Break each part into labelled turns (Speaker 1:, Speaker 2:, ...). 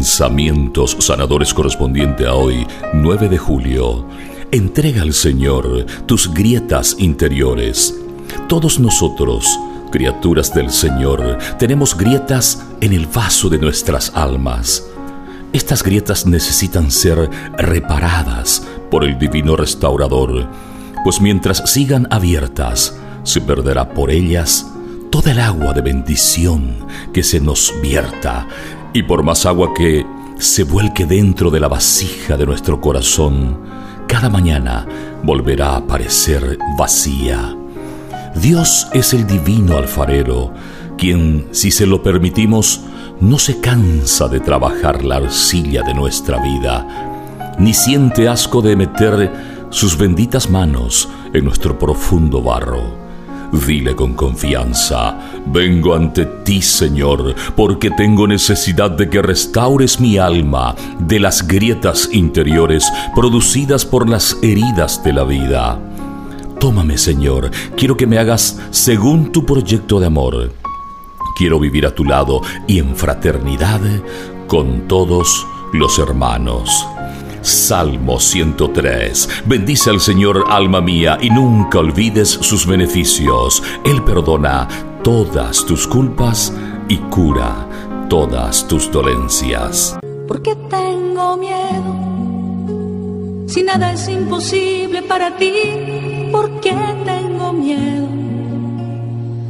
Speaker 1: Pensamientos sanadores correspondiente a hoy, 9 de julio. Entrega al Señor tus grietas interiores. Todos nosotros, criaturas del Señor, tenemos grietas en el vaso de nuestras almas. Estas grietas necesitan ser reparadas por el divino restaurador, pues mientras sigan abiertas, se perderá por ellas toda el agua de bendición que se nos vierta, y por más agua que se vuelque dentro de la vasija de nuestro corazón, cada mañana volverá a aparecer vacía. Dios es el divino alfarero, quien, si se lo permitimos, no se cansa de trabajar la arcilla de nuestra vida, ni siente asco de meter sus benditas manos en nuestro profundo barro. Dile con confianza, vengo ante ti, Señor, porque tengo necesidad de que restaures mi alma de las grietas interiores producidas por las heridas de la vida. Tómame, Señor, quiero que me hagas según tu proyecto de amor. Quiero vivir a tu lado y en fraternidad con todos los hermanos. Salmo 103. Bendice al Señor, alma mía, y nunca olvides sus beneficios. Él perdona todas tus culpas y cura todas tus dolencias.
Speaker 2: ¿Por qué tengo miedo? Si nada es imposible para ti, ¿por qué tengo miedo?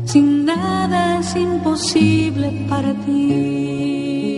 Speaker 2: Si nada es imposible para ti.